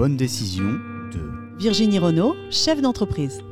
bonnes décisions de Virginie Renaud, chef d'entreprise.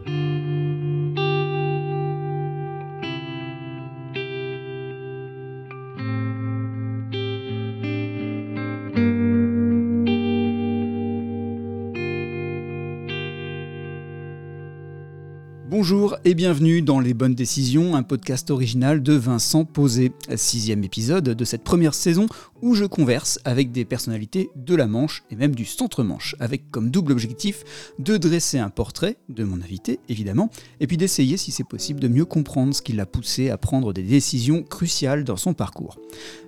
Et bienvenue dans Les Bonnes Décisions, un podcast original de Vincent Posé. Sixième épisode de cette première saison où je converse avec des personnalités de la Manche et même du centre-Manche, avec comme double objectif de dresser un portrait de mon invité, évidemment, et puis d'essayer, si c'est possible, de mieux comprendre ce qui l'a poussé à prendre des décisions cruciales dans son parcours.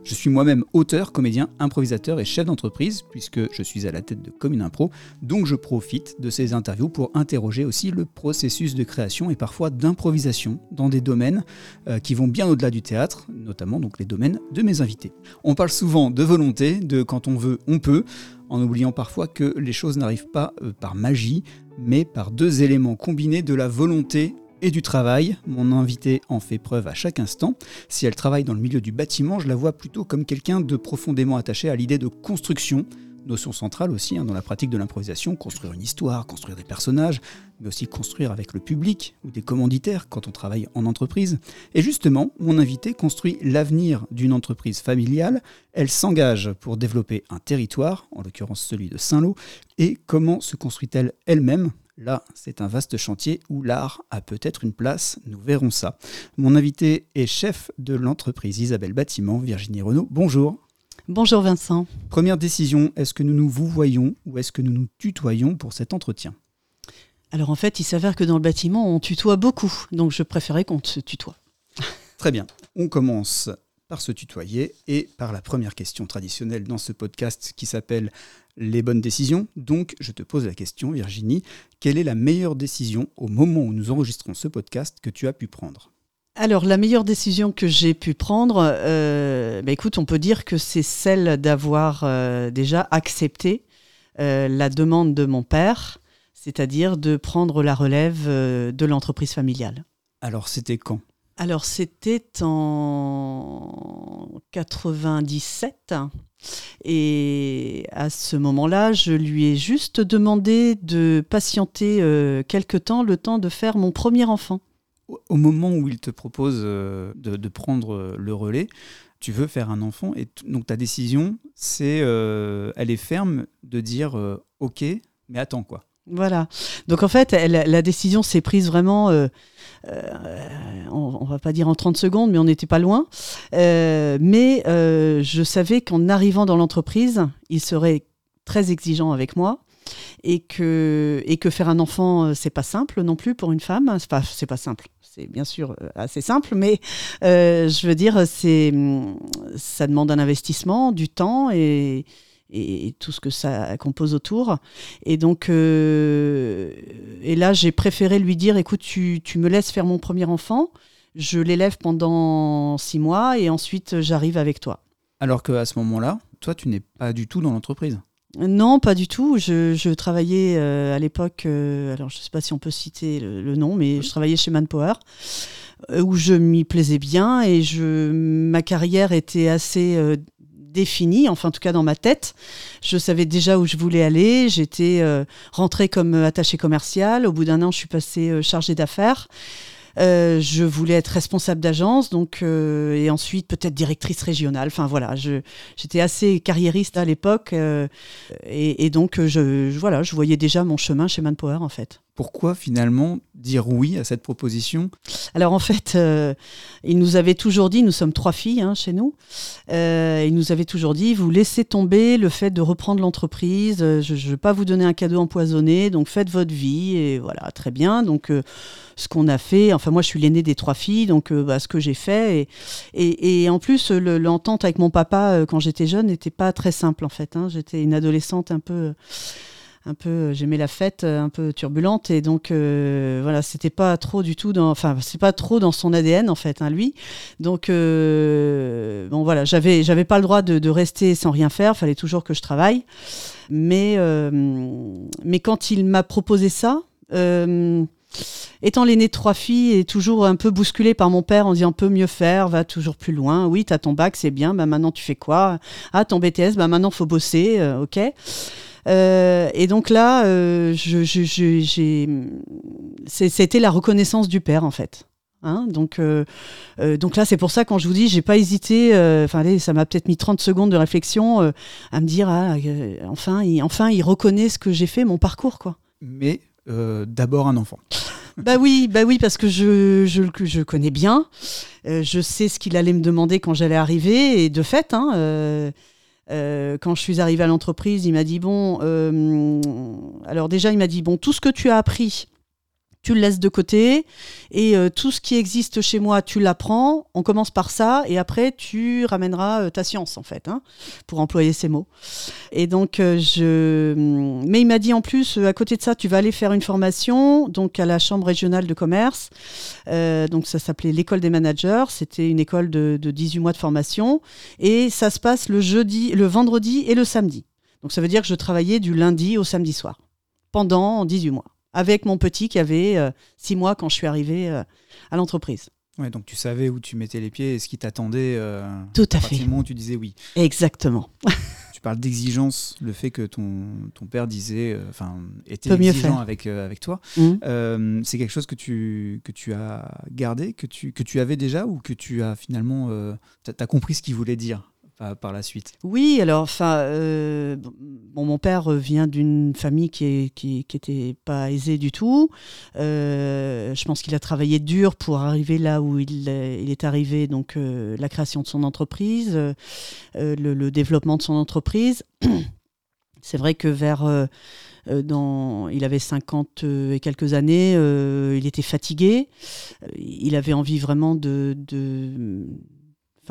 Je suis moi-même auteur, comédien, improvisateur et chef d'entreprise, puisque je suis à la tête de Commune Impro, donc je profite de ces interviews pour interroger aussi le processus de création et parfois d'improvisation dans des domaines euh, qui vont bien au-delà du théâtre, notamment donc les domaines de mes invités. On parle souvent de volonté, de quand on veut, on peut, en oubliant parfois que les choses n'arrivent pas euh, par magie, mais par deux éléments combinés de la volonté et du travail. Mon invité en fait preuve à chaque instant. Si elle travaille dans le milieu du bâtiment, je la vois plutôt comme quelqu'un de profondément attaché à l'idée de construction, notion centrale aussi hein, dans la pratique de l'improvisation, construire une histoire, construire des personnages, mais aussi construire avec le public ou des commanditaires quand on travaille en entreprise. Et justement, mon invité construit l'avenir d'une entreprise familiale, elle s'engage pour développer un territoire, en l'occurrence celui de Saint-Lô, et comment se construit-elle elle-même? Là, c'est un vaste chantier où l'art a peut-être une place, nous verrons ça. Mon invité est chef de l'entreprise Isabelle Bâtiment, Virginie Renault. Bonjour. Bonjour Vincent. Première décision, est-ce que nous nous vous voyons ou est-ce que nous nous tutoyons pour cet entretien? Alors en fait, il s'avère que dans le bâtiment, on tutoie beaucoup, donc je préférais qu'on se tutoie. Très bien, on commence par se tutoyer et par la première question traditionnelle dans ce podcast qui s'appelle les bonnes décisions. Donc je te pose la question Virginie, quelle est la meilleure décision au moment où nous enregistrons ce podcast que tu as pu prendre? Alors, la meilleure décision que j'ai pu prendre, euh, bah, écoute, on peut dire que c'est celle d'avoir euh, déjà accepté euh, la demande de mon père, c'est-à-dire de prendre la relève de l'entreprise familiale. Alors, c'était quand? Alors, c'était en 97. Et à ce moment-là, je lui ai juste demandé de patienter quelque temps, le temps de faire mon premier enfant au moment où il te propose euh, de, prendre euh, le relais, tu veux faire un enfant et donc ta décision, c'est, euh, elle est ferme de dire ok, mais attends quoi. Voilà. Donc en fait, la décision s'est prise vraiment, on, on, va pas dire en 30 secondes, mais on n'était pas loin. mais je savais qu'en arrivant dans l'entreprise, il serait très exigeant avec moi et que, et que faire un enfant, c'est pas simple non plus pour une femme. Enfin, c'est pas simple c'est bien sûr euh, assez simple, mais euh, je veux dire, c'est, ça demande un investissement, du temps et, et tout ce que ça compose autour. Et donc, euh, et là, j'ai préféré lui dire, écoute, tu, tu, me laisses faire mon premier enfant, je l'élève pendant six mois et ensuite j'arrive avec toi. Alors qu'à ce moment-là, toi, tu n'es pas du tout dans l'entreprise. Non, pas du tout. Je, travaillais euh, à l'époque, euh, alors je ne sais pas si on peut citer le, nom, mais je travaillais chez Manpower, euh, où je m'y plaisais bien et je, ma carrière était assez définie, enfin en tout cas dans ma tête. Je savais déjà où je voulais aller. J'étais rentrée comme attachée commerciale. Au bout d'un an, je suis passée chargée d'affaires. Euh, je voulais être responsable d'agence, donc euh, et ensuite peut-être directrice régionale. Enfin voilà, j'étais assez carriériste à l'époque euh, et, donc je, voilà, je voyais déjà mon chemin chez Manpower en fait. Pourquoi finalement dire oui à cette proposition? Alors en fait, il nous avait toujours dit, nous sommes trois filles hein, chez nous, il nous avait toujours dit, vous laissez tomber le fait de reprendre l'entreprise, je ne veux pas vous donner un cadeau empoisonné, donc faites votre vie et voilà, très bien. Donc ce qu'on a fait. Enfin, moi, je suis l'aînée des trois filles, donc euh, bah, ce que j'ai fait. Et, en plus, l'entente avec mon papa euh, quand j'étais jeune n'était pas très simple, en fait. Hein. J'étais une adolescente un peu un peu j'aimais la fête un peu turbulente et donc euh, voilà c'était pas trop du tout dans enfin c'est pas trop dans son ADN en fait hein, lui donc bon voilà j'avais j'avais pas le droit de, rester sans rien faire fallait toujours que je travaille mais mais quand il m'a proposé ça Étant l'aîné de trois filles et toujours un peu bousculé par mon père en disant peut mieux faire, va toujours plus loin. Oui, t'as ton bac, c'est bien. Bah maintenant tu fais quoi? Ah ton BTS, bah maintenant faut bosser. Euh, ok. Et donc là, je, j'ai, c'était la reconnaissance du père en fait. Hein, donc, euh, euh, donc là, c'est pour ça quand je vous dis, j'ai pas hésité. Euh, enfin, ça m'a peut-être mis 30 secondes de réflexion à me dire, ah, enfin, il, enfin, il reconnaît ce que j'ai fait, mon parcours, quoi. Mais d'abord un enfant. bah oui, bah oui, parce que je, je, je connais bien. je sais ce qu'il allait me demander quand j'allais arriver, et de fait, hein, quand je suis arrivée à l'entreprise, il m'a dit bon, alors déjà, il m'a dit bon, tout ce que tu as appris tu le laisses de côté et euh, tout ce qui existe chez moi, tu l'apprends. On commence par ça et après tu ramèneras euh, ta science en fait, hein, pour employer ces mots. Et donc euh, je, mais il m'a dit en plus à côté de ça, tu vas aller faire une formation donc à la chambre régionale de commerce. donc ça s'appelait l'école des managers. C'était une école de, de 18 mois de formation et ça se passe le jeudi, le vendredi et le samedi. Donc ça veut dire que je travaillais du lundi au samedi soir pendant 18 mois avec mon petit qui avait euh, six mois quand je suis arrivée euh, à l'entreprise. Ouais, donc tu savais où tu mettais les pieds et ce qui t'attendait. Euh, Tout à, fait. moment où tu disais oui. Exactement. tu parles d'exigence, le fait que ton, ton père disait, enfin, était exigeant avec, avec toi. Mmh. c'est quelque chose que tu, que tu as gardé, que tu, que tu avais déjà ou que tu as finalement. tu as compris ce qu'il voulait dire? Par la suite Oui, alors, enfin, euh, bon, mon père vient d'une famille qui qui pas aisée du tout. Euh, je pense qu'il a travaillé dur pour arriver là où il, est arrivé, donc euh, la création de son entreprise, le, développement de son entreprise. C'est vrai que vers... Il avait 50 et quelques années, il était fatigué, il avait envie vraiment de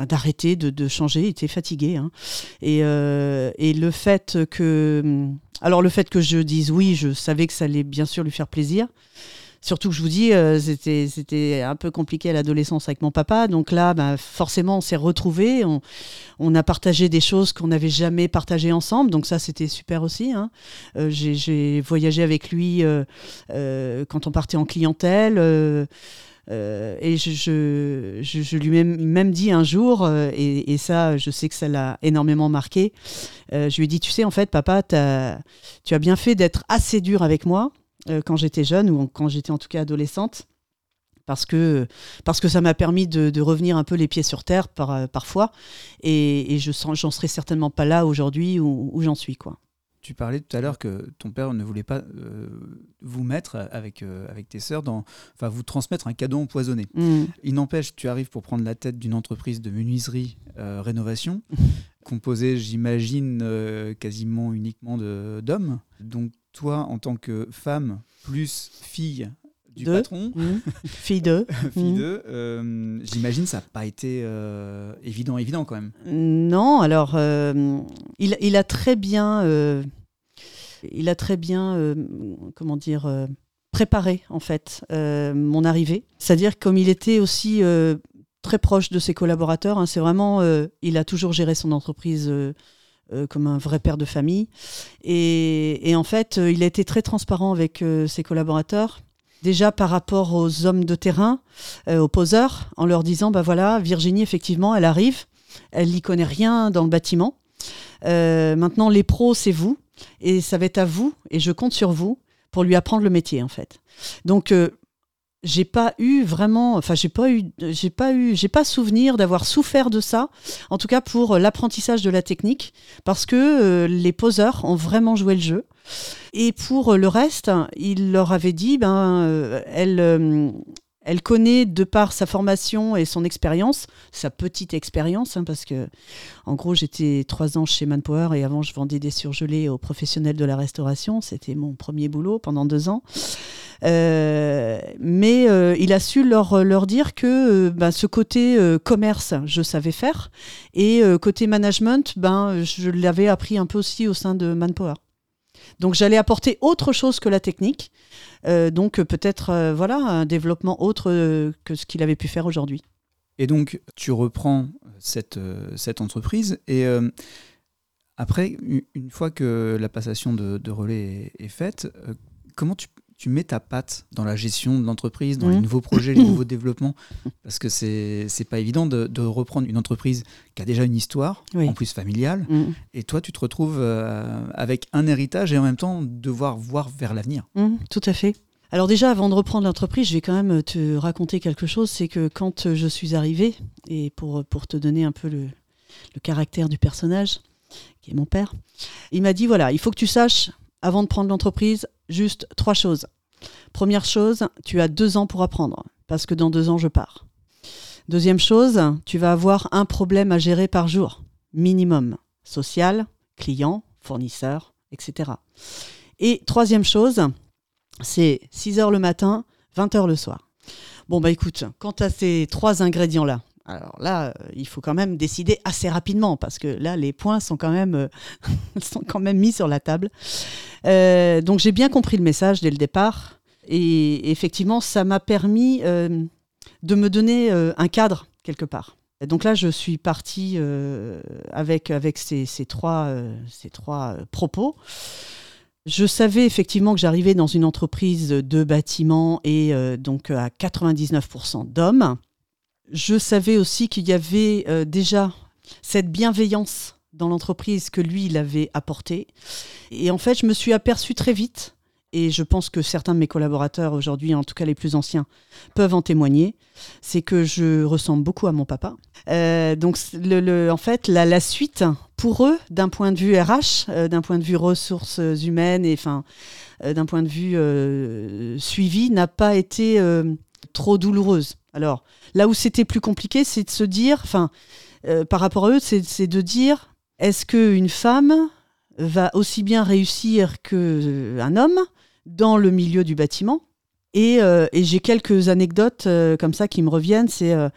d'arrêter, de, changer. Il était fatigué. Hein. Euh, et, le fait que. Alors, le fait que je dise oui, je savais que ça allait bien sûr lui faire plaisir. Surtout que je vous dis, euh, c'était un peu compliqué à l'adolescence avec mon papa. Donc là, bah, forcément, on s'est retrouvés. On, a partagé des choses qu'on n'avait jamais partagées ensemble. Donc ça, c'était super aussi. Hein. Euh, j'ai voyagé avec lui quand on partait en clientèle. Euh, et je, lui ai même, dit un jour, euh, et, ça, je sais que ça l'a énormément marqué, euh, je lui ai dit, tu sais, en fait, papa, tu as bien fait d'être assez dur avec moi quand j'étais jeune, ou quand j'étais en tout cas adolescente. Parce que, parce que ça m'a permis de, revenir un peu les pieds sur terre par, parfois. Et, et je j'en serais certainement pas là aujourd'hui où, où j'en suis. quoi. Tu parlais tout à l'heure que ton père ne voulait pas euh, vous mettre avec, euh, avec tes sœurs, dans, enfin vous transmettre un cadeau empoisonné. Mm. Il n'empêche, tu arrives pour prendre la tête d'une entreprise de menuiserie euh, rénovation, composée, j'imagine, quasiment uniquement d'hommes. Donc toi, en tant que femme plus fille du patron, mm. fille de, fille mm. j'imagine ça n'a pas été évident, évident quand même. Non, alors il, il, a très bien il a très bien, euh, comment dire, euh, préparé en fait euh, mon arrivée. C'est-à-dire comme il était aussi très proche de ses collaborateurs, hein, c'est vraiment, il a toujours géré son entreprise. comme un vrai père de famille. Et, en fait, il a été très transparent avec ses collaborateurs. Déjà par rapport aux hommes de terrain, aux poseurs, en leur disant, bah voilà, Virginie, effectivement, elle arrive, elle n'y connaît rien dans le bâtiment. maintenant, les pros, c'est vous. Et ça va être à vous, et je compte sur vous pour lui apprendre le métier, en fait. Donc, euh, j'ai pas eu vraiment, enfin, j'ai pas eu, j'ai pas eu, j'ai pas souvenir d'avoir souffert de ça, en tout cas pour l'apprentissage de la technique, parce que euh, les poseurs ont vraiment joué le jeu. Et pour le reste, il leur avait dit, ben, euh, elle, elle connaît de par sa formation et son expérience, sa petite expérience, hein, parce que en gros j'étais trois ans chez Manpower et avant je vendais des surgelés aux professionnels de la restauration. C'était mon premier boulot pendant deux ans. Euh, mais euh, il a su leur, leur dire que euh, ben, ce côté commerce, je savais faire, et côté management, ben, je l'avais appris un peu aussi au sein de Manpower. Donc j'allais apporter autre chose que la technique, euh, donc peut-être euh, voilà un développement autre euh, que ce qu'il avait pu faire aujourd'hui. Et donc tu reprends cette, cette entreprise et après, une fois que la passation de, relais est, faite, comment tu, tu mets ta patte dans la gestion de l'entreprise, dans les mmh. nouveaux projets, les nouveaux développements, parce que c'est c'est pas évident de, reprendre une entreprise qui a déjà une histoire, en plus familiale, mmh. et toi tu te retrouves euh, avec un héritage et en même temps devoir voir vers l'avenir. Mmh, tout à fait. Alors déjà, avant de reprendre l'entreprise, je vais quand même te raconter quelque chose. C'est que quand je suis arrivée, et pour, pour te donner un peu le, le caractère du personnage, qui est mon père, il m'a dit, voilà, il faut que tu saches, avant de prendre l'entreprise, juste trois choses. Première chose, tu as deux ans pour apprendre, parce que dans deux ans, je pars. Deuxième chose, tu vas avoir un problème à gérer par jour, minimum, social, client, fournisseur, etc. Et troisième chose, c'est 6 heures le matin, 20 heures le soir. Bon, bah écoute, quant à ces trois ingrédients-là, alors là, euh, il faut quand même décider assez rapidement parce que là, les points sont quand même, euh, sont quand même mis sur la table. Euh, donc j'ai bien compris le message dès le départ et effectivement, ça m'a permis de me donner un cadre quelque part. donc là, je suis partie avec, avec ces, ces trois, ces trois propos. Je savais effectivement que j'arrivais dans une entreprise de bâtiment et donc à 99% d'hommes. Je savais aussi qu'il y avait euh, déjà cette bienveillance dans l'entreprise que lui, il avait apportée. Et en fait, je me suis aperçue très vite et je pense que certains de mes collaborateurs aujourd'hui, en tout cas les plus anciens, peuvent en témoigner, c'est que je ressemble beaucoup à mon papa. Euh, donc en fait, la, suite, pour eux, d'un point de vue RH, euh, d'un point de vue ressources humaines et enfin, d'un point de vue suivi, n'a pas été trop douloureuse. Alors là où c'était plus compliqué, c'est de se dire, enfin, par rapport à eux, c'est de dire, est-ce qu'une femme va aussi bien réussir qu'un homme dans le milieu du bâtiment? Et, euh, j'ai quelques anecdotes euh, comme ça qui me reviennent. C'est euh,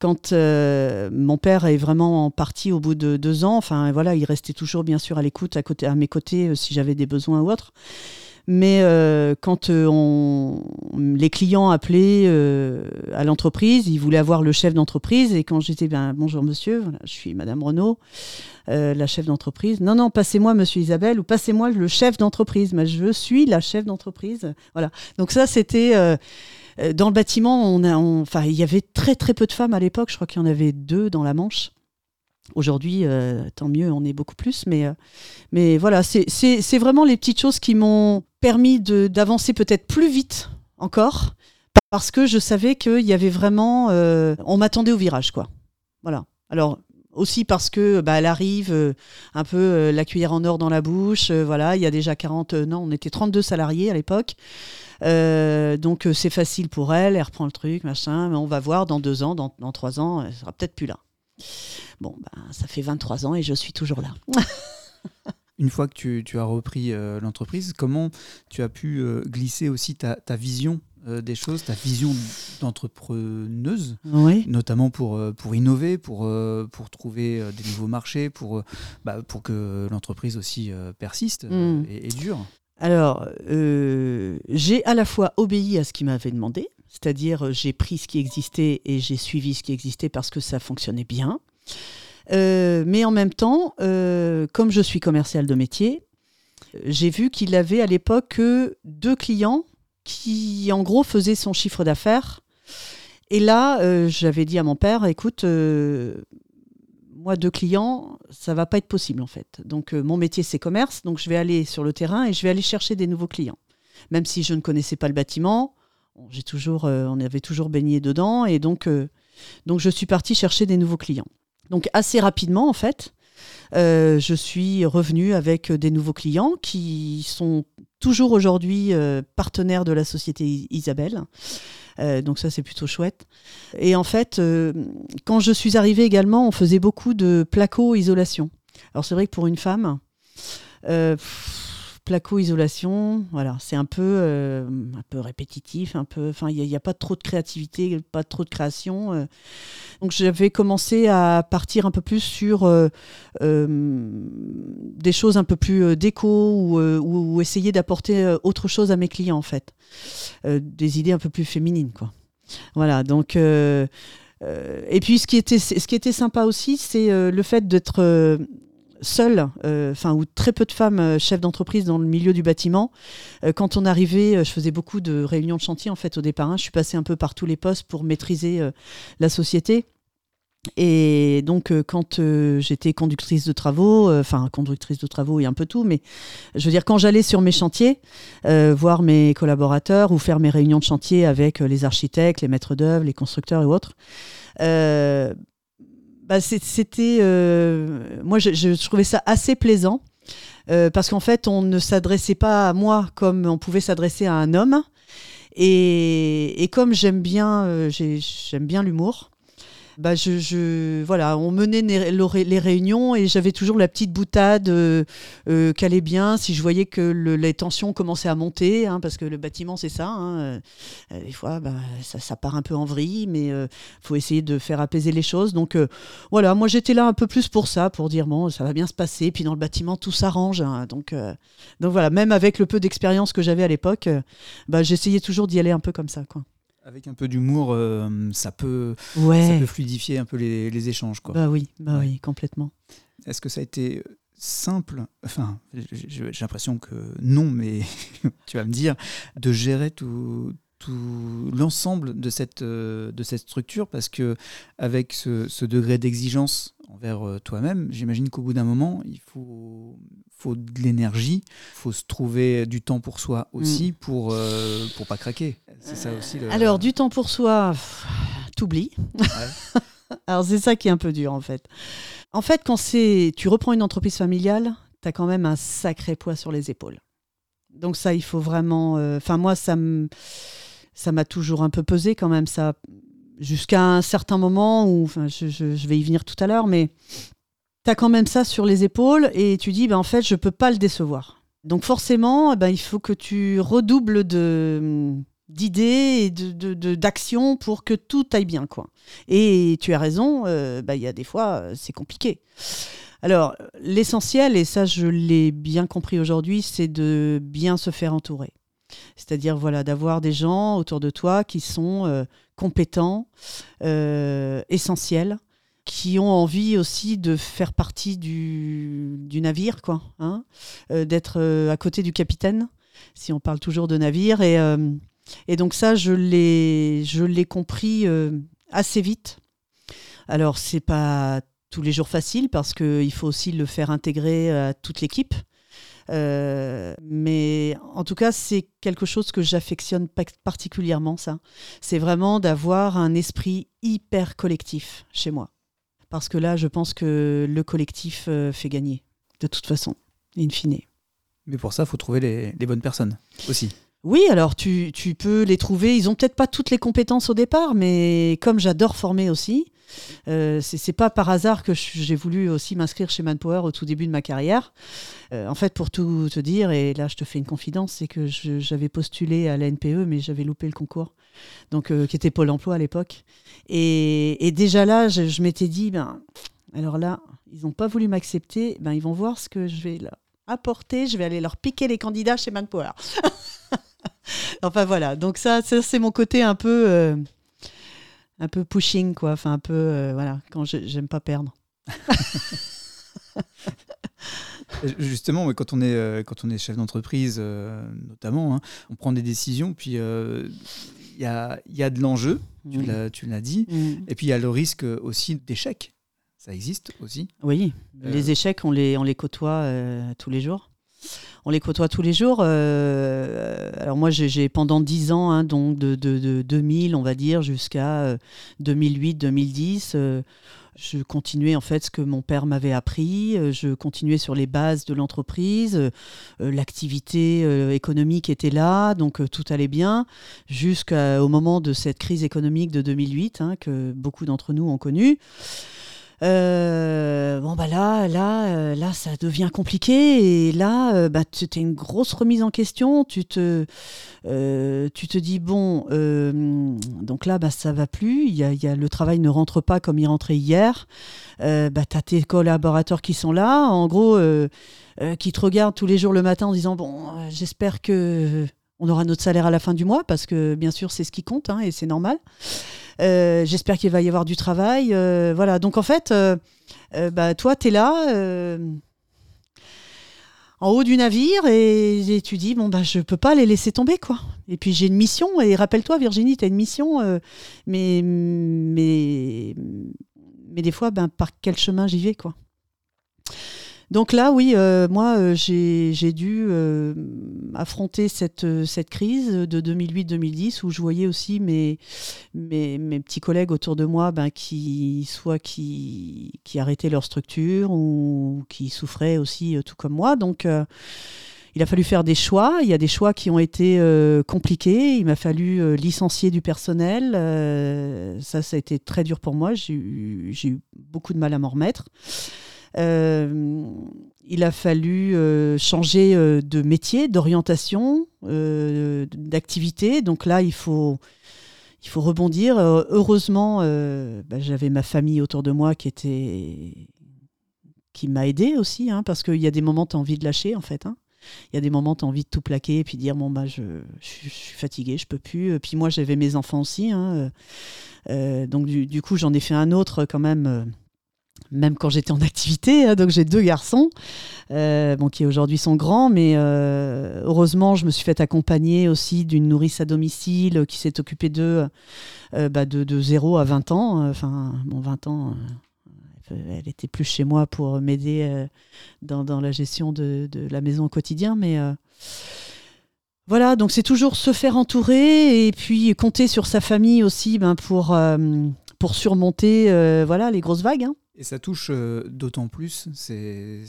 quand mon père est vraiment parti au bout de deux ans. Enfin, voilà, il restait toujours bien sûr à l'écoute, à, à mes côtés, si j'avais des besoins ou autres. Mais euh, quand euh, on, les clients appelaient euh, à l'entreprise, ils voulaient avoir le chef d'entreprise. Et quand j'étais, ben, bonjour monsieur, je suis Madame Renault, la chef d'entreprise. Non, non, passez-moi Monsieur Isabelle ou passez-moi le chef d'entreprise. Je suis la chef d'entreprise. Voilà. Donc ça, c'était dans le bâtiment. Enfin, il y avait très très peu de femmes à l'époque. Je crois qu'il y en avait deux dans la Manche. Aujourd'hui, tant mieux, on est beaucoup plus. Mais, mais voilà, c'est vraiment les petites choses qui m'ont permis d'avancer peut-être plus vite encore, parce que je savais qu'il y avait vraiment... Euh, on m'attendait au virage, quoi. Voilà. Alors, aussi parce que bah, elle arrive euh, un peu euh, la cuillère en or dans la bouche. voilà, il y a déjà 40, non, on était 32 salariés à l'époque. donc c'est facile pour elle, elle reprend le truc, machin. Mais on va voir dans deux ans, dans, trois ans, elle sera peut-être plus là. Bon, ben, ça fait 23 ans et je suis toujours là. Une fois que tu, as repris euh, l'entreprise, comment tu as pu euh, glisser aussi ta, vision euh, des choses, ta vision d'entrepreneuse, notamment pour, pour innover, pour, pour trouver des nouveaux marchés, pour, bah, pour que l'entreprise aussi persiste mm. et, dure? Alors, j'ai à la fois obéi à ce qu'il m'avait demandé, c'est-à-dire j'ai pris ce qui existait et j'ai suivi ce qui existait parce que ça fonctionnait bien. Euh, mais en même temps, euh, comme je suis commercial de métier, j'ai vu qu'il avait à l'époque deux clients qui, en gros, faisaient son chiffre d'affaires. Et là, euh, j'avais dit à mon père, écoute, moi, deux clients, ça va pas être possible en fait. Donc, mon métier, c'est commerce, donc je vais aller sur le terrain et je vais aller chercher des nouveaux clients. Même si je ne connaissais pas le bâtiment, j'ai toujours, on avait toujours baigné dedans et donc, donc je suis partie chercher des nouveaux clients. Donc assez rapidement, en fait, euh, je suis revenue avec des nouveaux clients qui sont toujours aujourd'hui euh, partenaires de la société Isabelle. Euh, donc ça, c'est plutôt chouette. Et en fait, quand je suis arrivée également, on faisait beaucoup de placo-isolation. Alors c'est vrai que pour une femme, placo-isolation, voilà, c'est un peu, euh, un peu répétitif, un peu, enfin, il n'y a, pas trop de créativité, pas trop de création. Euh. Donc j'avais commencé à partir un peu plus sur euh, des choses un peu plus déco ou, essayer d'apporter autre chose à mes clients en fait, des idées un peu plus féminines quoi. Voilà, donc. et puis ce qui était, ce qui était sympa aussi, c'est le fait d'être seule, enfin ou très peu de femmes chefs d'entreprise dans le milieu du bâtiment. quand on arrivait, je faisais beaucoup de réunions de chantier en fait au départ. Hein. je suis passée un peu par tous les postes pour maîtriser la société. Et donc, euh, quand euh, j'étais conductrice de travaux, euh, enfin conductrice de travaux et un peu tout, mais je veux dire, quand j'allais sur mes chantiers, voir mes collaborateurs ou faire mes réunions de chantier avec les architectes, les maîtres d'œuvre, les constructeurs et autres, bah, c'était. moi, je, trouvais ça assez plaisant. parce qu'en fait, on ne s'adressait pas à moi comme on pouvait s'adresser à un homme. Et, et comme j'aime bien, j'aime bien l'humour, bah je, je, voilà, on menait les réunions et j'avais toujours la petite boutade euh, euh, qu'allait bien si je voyais que les tensions commençaient à monter, hein, parce que le bâtiment c'est ça. Hein, euh, des fois, bah, ça, ça, part un peu en vrille, mais il faut essayer de faire apaiser les choses. Donc voilà, moi j'étais là un peu plus pour ça, pour dire bon, ça va bien se passer. Puis dans le bâtiment, tout s'arrange. Hein, donc, donc voilà, même avec le peu d'expérience que j'avais à l'époque, bah, j'essayais toujours d'y aller un peu comme ça. Quoi. Avec un peu d'humour, euh, ça, peut, ça peut fluidifier un peu les, échanges. Quoi. Bah oui, bah oui, complètement. Est-ce que ça a été simple Enfin, j'ai l'impression que non, mais tu vas me dire, de gérer tout, tout l'ensemble de cette, euh, de cette structure parce que avec ce, ce degré d'exigence envers euh, toi-même, j'imagine qu'au bout d'un moment, il faut, faut de l'énergie, il faut se trouver du temps pour soi aussi mm. pour euh, pour pas craquer. C'est ça aussi. Alors du temps pour soi, t'oublies. Alors c'est ça qui est un peu dur en fait. En fait, quand c'est tu reprends une entreprise familiale, tu as quand même un sacré poids sur les épaules. Donc ça, il faut vraiment. Euh, enfin moi, ça ça m'a toujours un peu pesé quand même ça jusqu'à un certain moment où enfin je, vais y venir tout à l'heure mais tu as quand même ça sur les épaules et tu dis, ben, en fait, je peux pas le décevoir. Donc forcément, ben, il faut que tu redoubles de d'idées et de, d'actions pour que tout aille bien. quoi. Et tu as raison, euh, ben, il y a des fois, c'est compliqué. Alors, l'essentiel, et ça je l'ai bien compris aujourd'hui, c'est de bien se faire entourer. C'est-à-dire voilà, d'avoir des gens autour de toi qui sont euh, compétents, euh, essentiels, qui ont envie aussi de faire partie du, du navire, quoi, hein, euh, d'être à côté du capitaine, si on parle toujours de navire. Et, et donc ça, je l'ai, je l'ai compris assez vite. Alors, c'est pas tous les jours facile parce qu'il faut aussi le faire intégrer à toute l'équipe. Mais en tout cas, c'est quelque chose que j'affectionne particulièrement, ça. C'est vraiment d'avoir un esprit hyper collectif chez moi. Parce que là, je pense que le collectif euh, fait gagner, de toute façon, in fine. Mais pour ça, il faut trouver les, bonnes personnes aussi. Oui, alors tu, peux les trouver. Ils ont peut-être pas toutes les compétences au départ, mais comme j'adore former aussi, euh, c'est pas par hasard que j'ai voulu aussi m'inscrire chez Manpower au tout début de ma carrière. Euh, en fait, pour tout te dire, et là je te fais une confidence, c'est que j'avais postulé à la NPE, mais j'avais loupé le concours donc euh, qui était Pôle Emploi à l'époque. Et, déjà là, je, m'étais dit, ben, alors là, ils n'ont pas voulu m'accepter, ben, ils vont voir ce que je vais leur apporter, je vais aller leur piquer les candidats chez Manpower. enfin voilà, donc ça, c'est mon côté un peu, un peu pushing, quoi. Enfin un peu, euh, voilà, quand j'aime pas perdre. Justement, quand on est, quand on est chef d'entreprise, notamment, hein, on prend des décisions, puis il y a, y a, de l'enjeu, mmh. tu l'as dit, mmh. et puis il y a le risque aussi d'échec. Ça existe aussi Oui, euh, les échecs, on les, on les côtoie euh, tous les jours. On les côtoie tous les jours. Euh, alors moi, j'ai pendant 10 ans, hein, donc de, de, de, 2000, on va dire, jusqu'à 2008-2010, je continuais en fait ce que mon père m'avait appris, euh, je continuais sur les bases de l'entreprise, euh, l'activité euh, économique était là, donc tout allait bien, jusqu'au moment de cette crise économique de 2008 hein, que beaucoup d'entre nous ont connue. Euh, bon bah là, là, euh, là, ça devient compliqué et là, euh, bah, c'était une grosse remise en question. Tu te, tu te dis bon, donc là, bah ça va plus. Il y a, le travail ne rentre pas comme il rentrait hier. bah t'as tes collaborateurs qui sont là, en gros, qui te regardent tous les jours le matin en disant bon, j'espère que on aura notre salaire à la fin du mois parce que bien sûr c'est ce qui compte hein, et c'est normal. Euh, j'espère qu'il va y avoir du travail. Euh, voilà, donc en fait, euh, bah, toi, tu es là, en haut du navire et, tu dis bon bah je peux pas les laisser tomber quoi. Et puis j'ai une mission et rappelle-toi Virginie, tu as une mission mais mais mais des fois ben par quel chemin j'y vais quoi. Donc là, oui, euh, moi, euh, j'ai dû euh, affronter cette, crise de 2008-2010 où je voyais aussi mes, petits collègues autour de moi ben, qui, soit qui arrêtaient leur structure ou qui souffraient aussi tout comme moi. Donc, il a fallu faire des choix. Il y a des choix qui ont été compliqués. Il m'a fallu licencier du personnel. ça, ça a été très dur pour moi. J'ai eu beaucoup de mal à m'en remettre. Euh, il a fallu euh, changer euh, de métier, d'orientation, d'activité. Donc là, il faut, il faut rebondir. heureusement, bah, j'avais ma famille autour de moi qui était qui m'a aidé aussi, hein, parce qu'il y a des moments, tu as envie de lâcher, en fait. Hein. Il y a des moments, tu as envie de tout plaquer et puis dire, bon, bah, je, suis fatiguée, je peux plus. Puis moi, j'avais mes enfants aussi. Hein, donc, du coup, j'en ai fait un autre quand même même quand j'étais en activité. Hein, donc j'ai deux garçons, euh, bon, qui aujourd'hui sont grands, mais euh, heureusement, je me suis fait accompagner aussi d'une nourrice à domicile qui s'est occupée d'eux euh, bah, de, de 0 à 20 ans. Enfin, bon, 20 ans, elle était plus chez moi pour m'aider dans, la gestion de, de, la maison au quotidien, mais. voilà, donc c'est toujours se faire entourer et puis compter sur sa famille aussi ben, pour, pour surmonter voilà, les grosses vagues. Hein. Et ça touche euh, d'autant plus ces,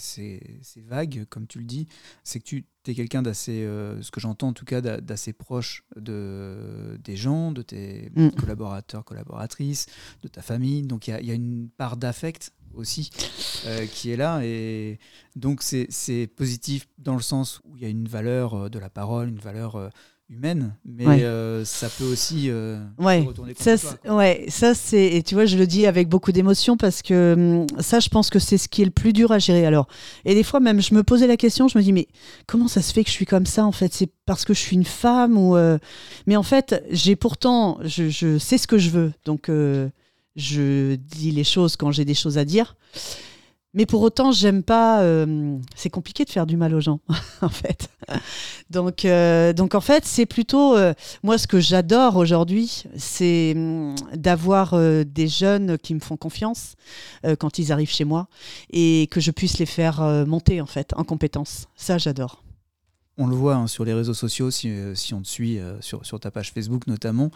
vagues, comme tu le dis, c'est que tu es quelqu'un d'assez, euh, ce que j'entends en tout cas, d'assez proche de, des gens, de tes mm. collaborateurs, collaboratrices, de ta famille. Donc il y, a une part d'affect aussi euh, qui est là. Et donc c'est positif dans le sens où il y a une valeur de la parole, une valeur humaine, mais euh, ça peut aussi euh, retourner contre ça, Ouais, ça c'est, et tu vois, je le dis avec beaucoup d'émotion parce que hum, ça, je pense que c'est ce qui est le plus dur à gérer. Alors, et des fois même, je me posais la question, je me dis, mais comment ça se fait que je suis comme ça en fait? C'est parce que je suis une femme ou euh, Mais en fait, j'ai pourtant, je, je, sais ce que je veux, donc je dis les choses quand j'ai des choses à dire. Mais pour autant, j'aime pas. Euh, c'est compliqué de faire du mal aux gens, en fait. Donc, euh, donc en fait, c'est plutôt euh, moi ce que j'adore aujourd'hui, c'est hum, d'avoir des jeunes qui me font confiance quand ils arrivent chez moi et que je puisse les faire monter en fait en compétences. Ça, j'adore. On le voit hein, sur les réseaux sociaux, si, si on te suit sur, sur, ta page Facebook notamment,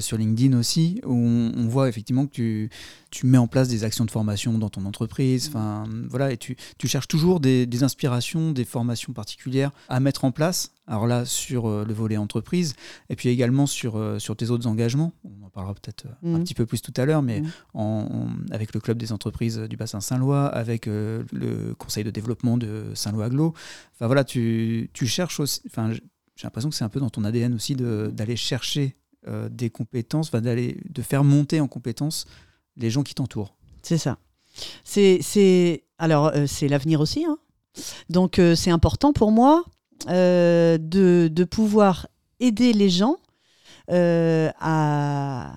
sur LinkedIn aussi, où on, voit effectivement que tu, mets en place des actions de formation dans ton entreprise, enfin voilà, et tu, cherches toujours des, inspirations, des formations particulières à mettre en place. Alors là, sur euh, le volet entreprise, et puis également sur, euh, sur tes autres engagements. On en parlera peut-être euh, un mmh. petit peu plus tout à l'heure, mais mmh. en, avec le club des entreprises du bassin Saint-Lois, avec le conseil de développement de Saint-Lois-Aglo. Enfin voilà, tu, tu cherches aussi. Enfin, j'ai l'impression que c'est un peu dans ton ADN aussi d'aller chercher des compétences, d'aller de faire monter en compétences les gens qui t'entourent. C'est ça. C'est, alors, euh, c'est l'avenir aussi. Hein. Donc, euh, c'est important pour moi euh, de, de, pouvoir aider les gens à,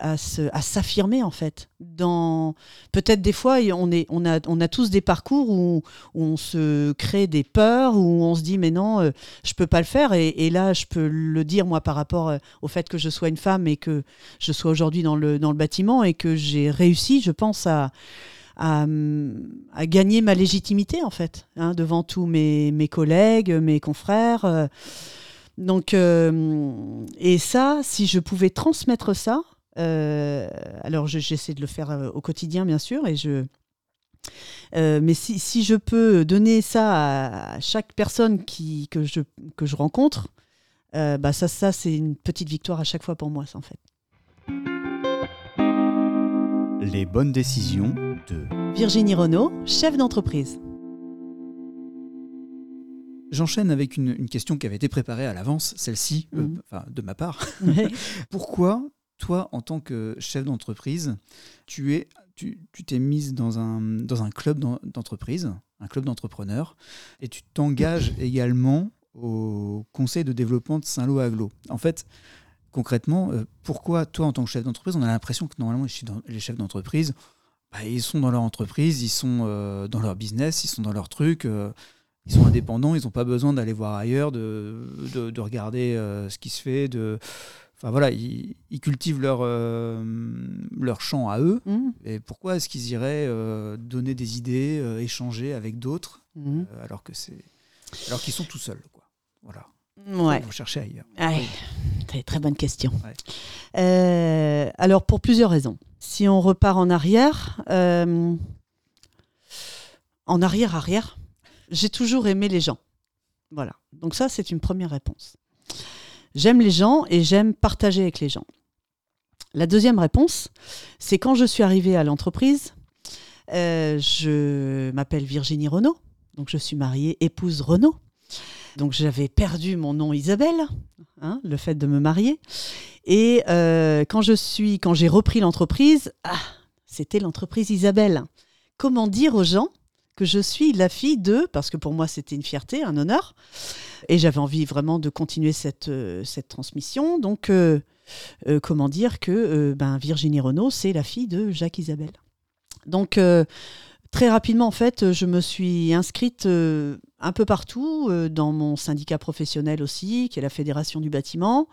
à, s'affirmer en fait. Dans peut-être des fois on est on a on a tous des parcours où, on se crée des peurs où on se dit mais non euh, je peux pas le faire et, là je peux le dire moi par rapport euh, au fait que je sois une femme et que je sois aujourd'hui dans le dans le bâtiment et que j'ai réussi je pense à à, gagner ma légitimité en fait hein, devant tous mes, mes collègues mes confrères euh. donc, et ça, si je pouvais transmettre ça, euh, alors j'essaie de le faire euh, au quotidien, bien sûr, et je. Euh, mais si, si, je peux donner ça à chaque personne qui, que, je, que je rencontre, bah ça, ça c'est une petite victoire à chaque fois pour moi, ça, en fait. Les bonnes décisions Virginie Renault, chef d'entreprise. J'enchaîne avec une, une, question qui avait été préparée à l'avance, celle-ci, mhm. de ma part. Pourquoi toi, en tant que chef d'entreprise, tu es, tu t'es mise dans un, dans un club d'entreprise, un club d'entrepreneurs, et tu t'engages également au conseil de développement de Saint-Lô-Aglo? En fait, concrètement, euh, pourquoi toi, en tant que chef d'entreprise, on a l'impression que normalement les chefs d'entreprise, bah, ils sont dans leur entreprise, ils sont euh, dans leur business, ils sont dans leur truc. Euh, ils sont indépendants, ils n'ont pas besoin d'aller voir ailleurs, de, de, regarder euh, ce qui se fait. De... Enfin voilà, ils, cultivent leur, leur champ à eux. Mmh. Et pourquoi est-ce qu'ils iraient donner des idées, échanger avec d'autres, mmh. alors que c'est alors qu'ils sont tout seuls quoi. Voilà. Ouais. Vous cherchez ailleurs. Ouais. Très bonne question. alors pour plusieurs raisons. Si on repart en arrière, en arrière arrière, j'ai toujours aimé les gens. Voilà. Donc ça, c'est une première réponse. J'aime les gens et j'aime partager avec les gens. La deuxième réponse, c'est quand je suis arrivée à l'entreprise, euh, je m'appelle Virginie Renault, donc je suis mariée épouse Renault. Donc j'avais perdu mon nom Isabelle, hein, le fait de me marier. Et euh, quand je suis, quand j'ai repris l'entreprise, ah, c'était l'entreprise Isabelle. Comment dire aux gens que je suis la fille de, parce que pour moi c'était une fierté, un honneur, et j'avais envie vraiment de continuer cette, euh, cette transmission. Donc, euh, comment dire que ben, Virginie Renault, c'est la fille de Jacques Isabelle. Donc, très rapidement, en fait, je me suis inscrite un peu partout, dans mon syndicat professionnel aussi, qui est la Fédération du bâtiment,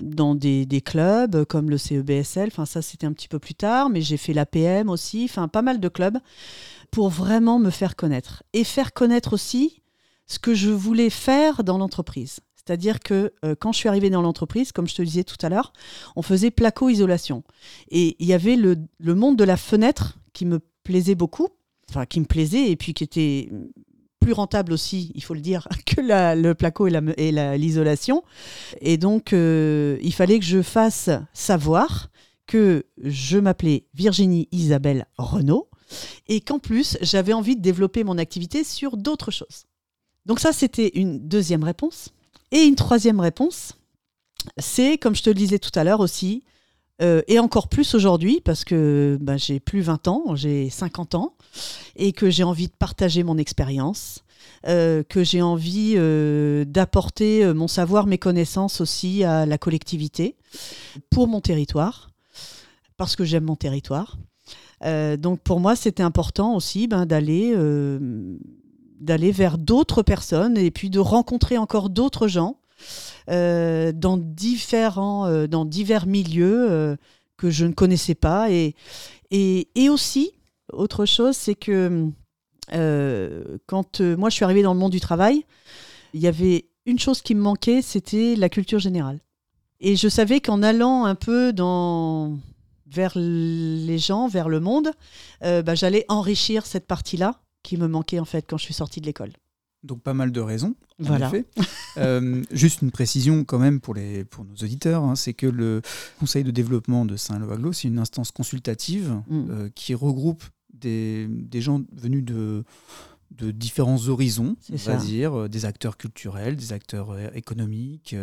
dans des, clubs comme le CEBSL, enfin ça c'était un petit peu plus tard, mais j'ai fait l'APM aussi, enfin pas mal de clubs pour vraiment me faire connaître et faire connaître aussi ce que je voulais faire dans l'entreprise. C'est-à-dire que euh, quand je suis arrivée dans l'entreprise, comme je te disais tout à l'heure, on faisait placo-isolation. Et il y avait le, monde de la fenêtre qui me plaisait beaucoup, qui me plaisait et puis qui était plus rentable aussi, il faut le dire, que le placo et l'isolation. Et, donc, euh, il fallait que je fasse savoir que je m'appelais Virginie Isabelle Renault, et qu'en plus, j'avais envie de développer mon activité sur d'autres choses. Donc ça, c'était une deuxième réponse. Et une troisième réponse, c'est, comme je te le disais tout à l'heure aussi, euh, et encore plus aujourd'hui, parce que bah, j'ai plus 20 ans, j'ai 50 ans, et que j'ai envie de partager mon expérience, euh, que j'ai envie euh, d'apporter mon savoir, mes connaissances aussi à la collectivité, pour mon territoire, parce que j'aime mon territoire. Donc pour moi, c'était important aussi ben, d'aller d'aller vers d'autres personnes et puis de rencontrer encore d'autres gens euh, dans différents dans divers milieux que je ne connaissais pas et et, et aussi autre chose, c'est que quand moi je suis arrivée dans le monde du travail, il y avait une chose qui me manquait, c'était la culture générale. Et je savais qu'en allant un peu dans vers les gens, vers le monde, euh, bah, j'allais enrichir cette partie-là qui me manquait en fait quand je suis sortie de l'école. Donc pas mal de raisons. En voilà. Euh, juste une précision quand même pour, les, pour nos auditeurs, hein, c'est que le Conseil de développement de Saint-Loaglo, c'est une instance consultative mm. euh, qui regroupe des, des, gens venus de, de différents horizons, on va dire, des acteurs culturels, des acteurs économiques,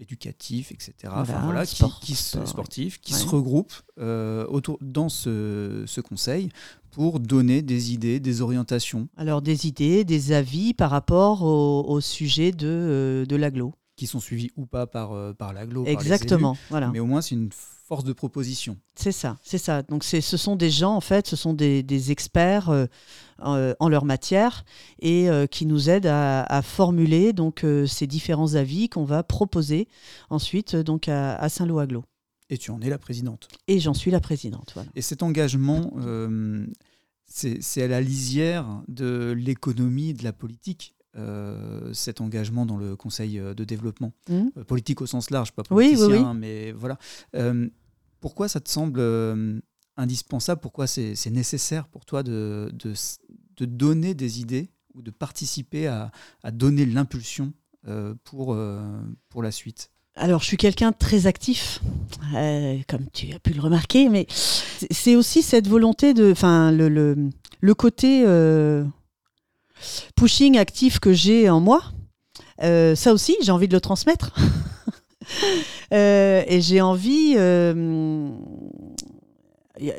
éducatifs, etc. enfin, voilà, qui, sportifs, qui se regroupent euh, autour, dans ce, ce, conseil pour donner des idées, des orientations. Alors des idées, des avis par rapport au, sujet de, euh, de l'aglo. Qui sont suivis ou pas par, euh, par l'aglo. Exactement. voilà. Mais au moins, c'est une force de proposition. C'est ça, c'est ça. Donc ce sont des gens, en fait, ce sont des, experts euh, en leur matière et euh, qui nous aident à, formuler donc euh, ces différents avis qu'on va proposer ensuite donc à, Saint-Lô-Aglo. Et tu en es la présidente. Et j'en suis la présidente. Voilà. Et cet engagement, c'est à la lisière de l'économie, de la politique. Cet engagement dans le Conseil de développement. Mmh. politique au sens large, pas politicien, oui, oui, oui. mais voilà. Pourquoi ça te semble euh, indispensable? Pourquoi c'est nécessaire pour toi de, de, donner des idées ou de participer à, à donner l'impulsion euh, pour, euh, pour la suite? Alors, je suis quelqu'un de très actif, comme tu as pu le remarquer, mais c'est aussi cette volonté de, enfin, le, le, le, côté pushing actif que j'ai en moi. ça aussi, j'ai envie de le transmettre. Euh, et j'ai envie. Euh,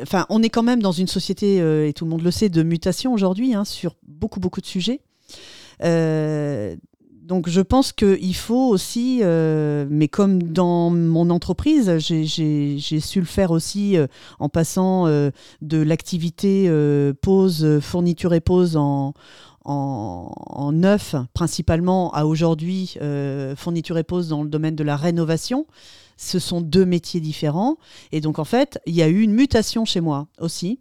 enfin, on est quand même dans une société, euh, et tout le monde le sait, de mutation aujourd'hui, hein, sur beaucoup, beaucoup de sujets. Donc je pense qu'il faut aussi, euh, mais comme dans mon entreprise, j'ai su le faire aussi euh, en passant euh, de l'activité pause, fourniture et pause en, en, neuf principalement à aujourd'hui fourniture et pause dans le domaine de la rénovation. Ce sont deux métiers différents. Et donc en fait, il y a eu une mutation chez moi aussi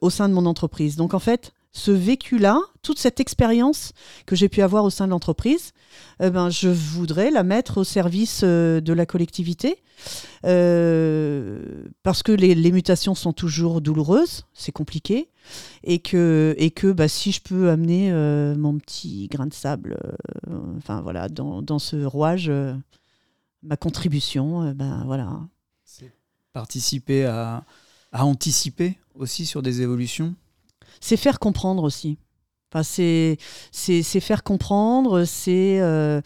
au sein de mon entreprise. Donc en fait, ce vécu-là, toute cette expérience que j'ai pu avoir au sein de l'entreprise, eh ben, je voudrais la mettre au service euh, de la collectivité. Euh, parce que les, mutations sont toujours douloureuses, c'est compliqué, et que, et que bah, si je peux amener euh, mon petit grain de sable enfin, voilà, dans, dans ce rouage, ma contribution, ben, voilà. C'est participer à, à anticiper aussi sur des évolutions? C'est faire comprendre aussi. Enfin, c'est, c'est, faire comprendre, c'est, euh,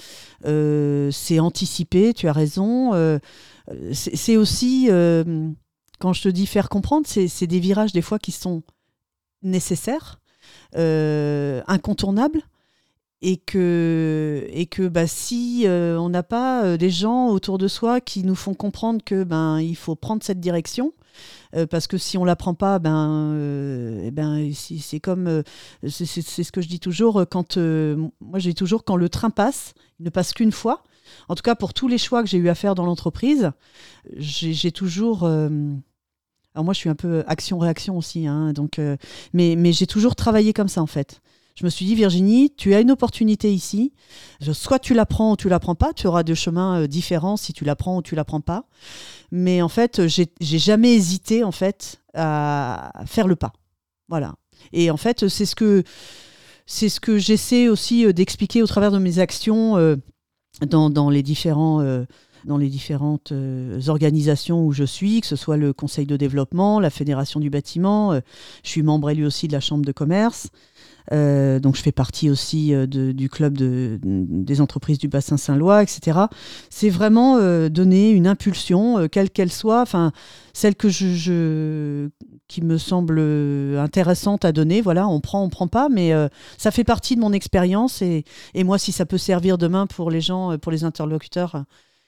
euh, c'est anticiper, tu as raison. Euh, c'est, aussi, quand je te dis faire comprendre, c'est, des virages des fois qui sont nécessaires, incontournables, et que, et que bah, si on n'a pas des gens autour de soi qui nous font comprendre que ben, il faut prendre cette direction, euh, parce que si on la prend pas, ben, euh, eh ben c'est comme, euh, c'est ce que je dis toujours quand, moi je toujours quand le train passe, il ne passe qu'une fois. En tout cas, pour tous les choix que j'ai eu à faire dans l'entreprise, j'ai toujours alors moi, je suis un peu action-réaction aussi, hein, donc, mais, mais j'ai toujours travaillé comme ça en fait. Je me suis dit, Virginie, tu as une opportunité ici. Soit tu la prends ou tu la prends pas. Tu auras deux chemins différents si tu la prends ou tu la prends pas. Mais en fait, j'ai jamais hésité en fait à faire le pas. Voilà. Et en fait, c'est ce que c'est ce que j'essaie aussi euh, d'expliquer au travers de mes actions euh, dans, dans, les différents euh, dans les différentes organisations où je suis, que ce soit le Conseil de développement, la Fédération du bâtiment, je suis membre élu aussi de la Chambre de commerce, euh, donc je fais partie aussi euh, du club de, des entreprises du bassin Saint-Lois, etc. C'est vraiment euh, donner une impulsion, quelle qu'elle soit, enfin celle que je, qui me semble intéressante à donner. Voilà, on prend, on prend pas, mais ça fait partie de mon expérience et, et, moi, si ça peut servir demain pour les gens, pour les interlocuteurs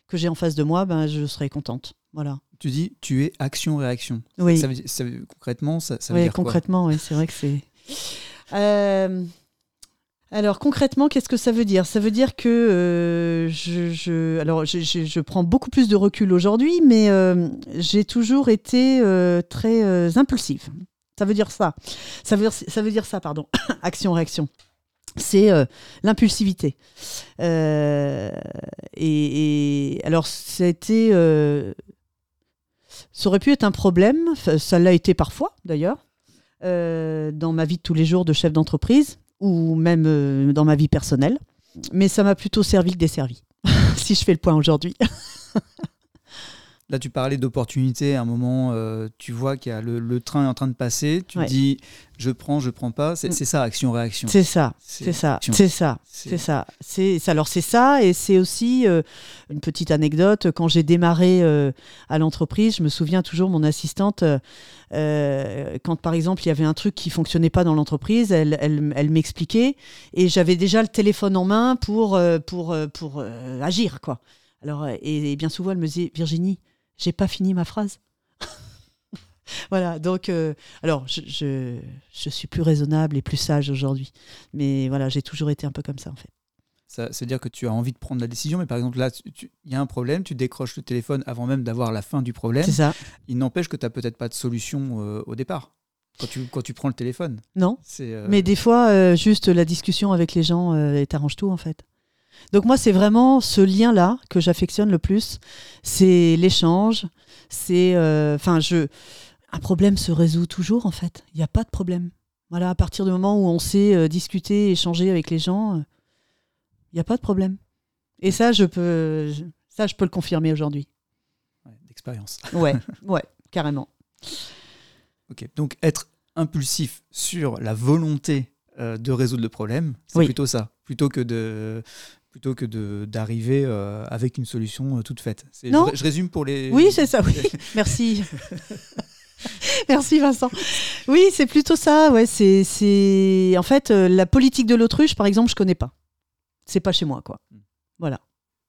que j'ai en face de moi, ben je serai contente. Voilà. Tu dis, tu es action-réaction. Oui. Ça, concrètement, ça, ça veut oui, dire concrètement, oui, c'est vrai que c'est. Euh, alors concrètement, qu'est-ce que ça veut dire? Ça veut dire que euh, je, alors je, prends beaucoup plus de recul aujourd'hui, mais euh, j'ai toujours été très impulsive. Ça veut dire ça. Ça veut, dire ça, pardon. Action-réaction. C'est l'impulsivité. Et, et, alors, ça a été. ça aurait pu être un problème. Ça l'a été parfois, d'ailleurs. Euh, dans ma vie de tous les jours de chef d'entreprise ou même euh, dans ma vie personnelle. Mais ça m'a plutôt servi que desservi, si je fais le point aujourd'hui. Là, tu parlais d'opportunité. À un moment, euh, tu vois qu'il y a le, train est en train de passer. Tu dis, je prends, je prends pas. C'est mm. ça, action-réaction. C'est ça, c'est ça, c'est ça, c'est ça. C'est alors c'est ça, et c'est aussi euh, une petite anecdote. Quand j'ai démarré euh, à l'entreprise, je me souviens toujours mon assistante. quand par exemple il y avait un truc qui fonctionnait pas dans l'entreprise, elle, elle, elle m'expliquait et j'avais déjà le téléphone en main pour pour pour agir quoi. Alors et bien souvent elle me disait Virginie j'ai pas fini ma phrase. voilà, donc, euh, alors, je, je, suis plus raisonnable et plus sage aujourd'hui. Mais voilà, j'ai toujours été un peu comme ça, en fait. Ça, veut dire que tu as envie de prendre la décision, mais par exemple, là, il y a un problème, tu décroches le téléphone avant même d'avoir la fin du problème. C'est ça. Il n'empêche que tu n'as peut-être pas de solution euh, au départ. Quand tu, quand tu prends le téléphone. Non. Euh, mais des fois, juste la discussion avec les gens, t'arrange tout en fait. Donc moi, c'est vraiment ce lien-là que j'affectionne le plus. C'est l'échange. C'est, euh, enfin, je, un problème se résout toujours en fait. Il n'y a pas de problème. Voilà, à partir du moment où on sait euh, discuter, échanger avec les gens, euh, il n'y a pas de problème. Et ça, je peux, ça, je peux le confirmer aujourd'hui. D'expérience. ouais, ouais, carrément. Ok, donc être impulsif sur la volonté de résoudre le problème, c'est plutôt ça, plutôt que de plutôt que d'arriver euh, avec une solution euh, toute faite. Non. Je, résume pour les... Oui, c'est ça, oui. Merci. Merci Vincent. Oui, c'est plutôt ça. Ouais, c'est, En fait, euh, la politique de l'autruche, par exemple, je connais pas. c'est pas chez moi, quoi. Mm. Voilà.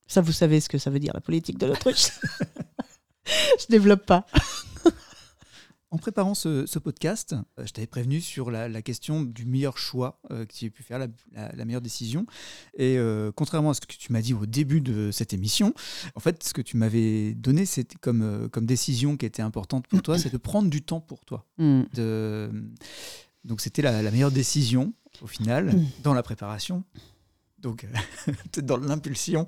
Ça, vous savez ce que ça veut dire, la politique de l'autruche. je développe pas. En préparant ce, ce podcast, euh, je t'avais prévenu sur la, la question du meilleur choix euh, que tu aies pu faire, la, la- la meilleure décision. Et euh, contrairement à ce que tu m'as dit au début de cette émission, en fait, ce que tu m'avais donné c'était comme, euh, comme décision qui était importante pour toi, c'est de prendre du temps pour toi. Mm. De... Donc c'était la, meilleure décision au final, Mm. dans la préparation. Donc, euh, dans l'impulsion.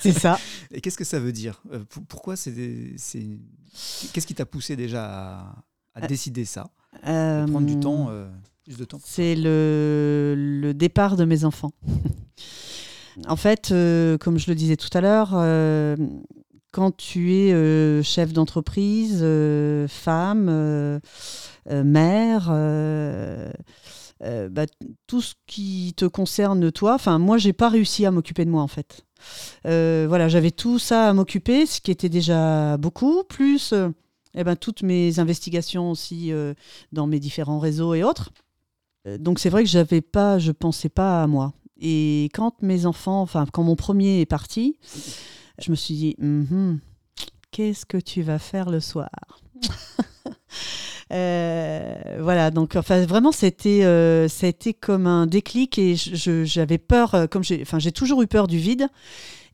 C'est ça. Et qu'est-ce que ça veut dire? Pour- Pourquoi c'est. c'est- Qu'est-ce qui t'a poussé déjà à, à Euh, décider ça de Prendre du temps, euh, plus de temps C'est le, le départ de mes enfants. en fait, euh, comme je le disais tout à l'heure, euh, quand tu es euh, chef d'entreprise, euh, femme, euh, euh, mère, euh, euh, bah, tout ce qui te concerne toi, enfin moi j'ai pas réussi à m'occuper de moi en fait. Euh, voilà, j'avais tout ça à m'occuper, ce qui était déjà beaucoup, plus euh, eh ben, toutes mes investigations aussi euh, dans mes différents réseaux et autres. Euh, Donc c'est vrai que j'avais pas, je pensais pas à moi. Et quand mes enfants, enfin quand mon premier est parti, je me suis dit, Mhm, qu'est-ce que tu vas faire le soir? Euh, voilà, donc enfin vraiment c'était euh, comme un déclic et j'avais peur, comme j'ai, enfin j'ai toujours eu peur du vide.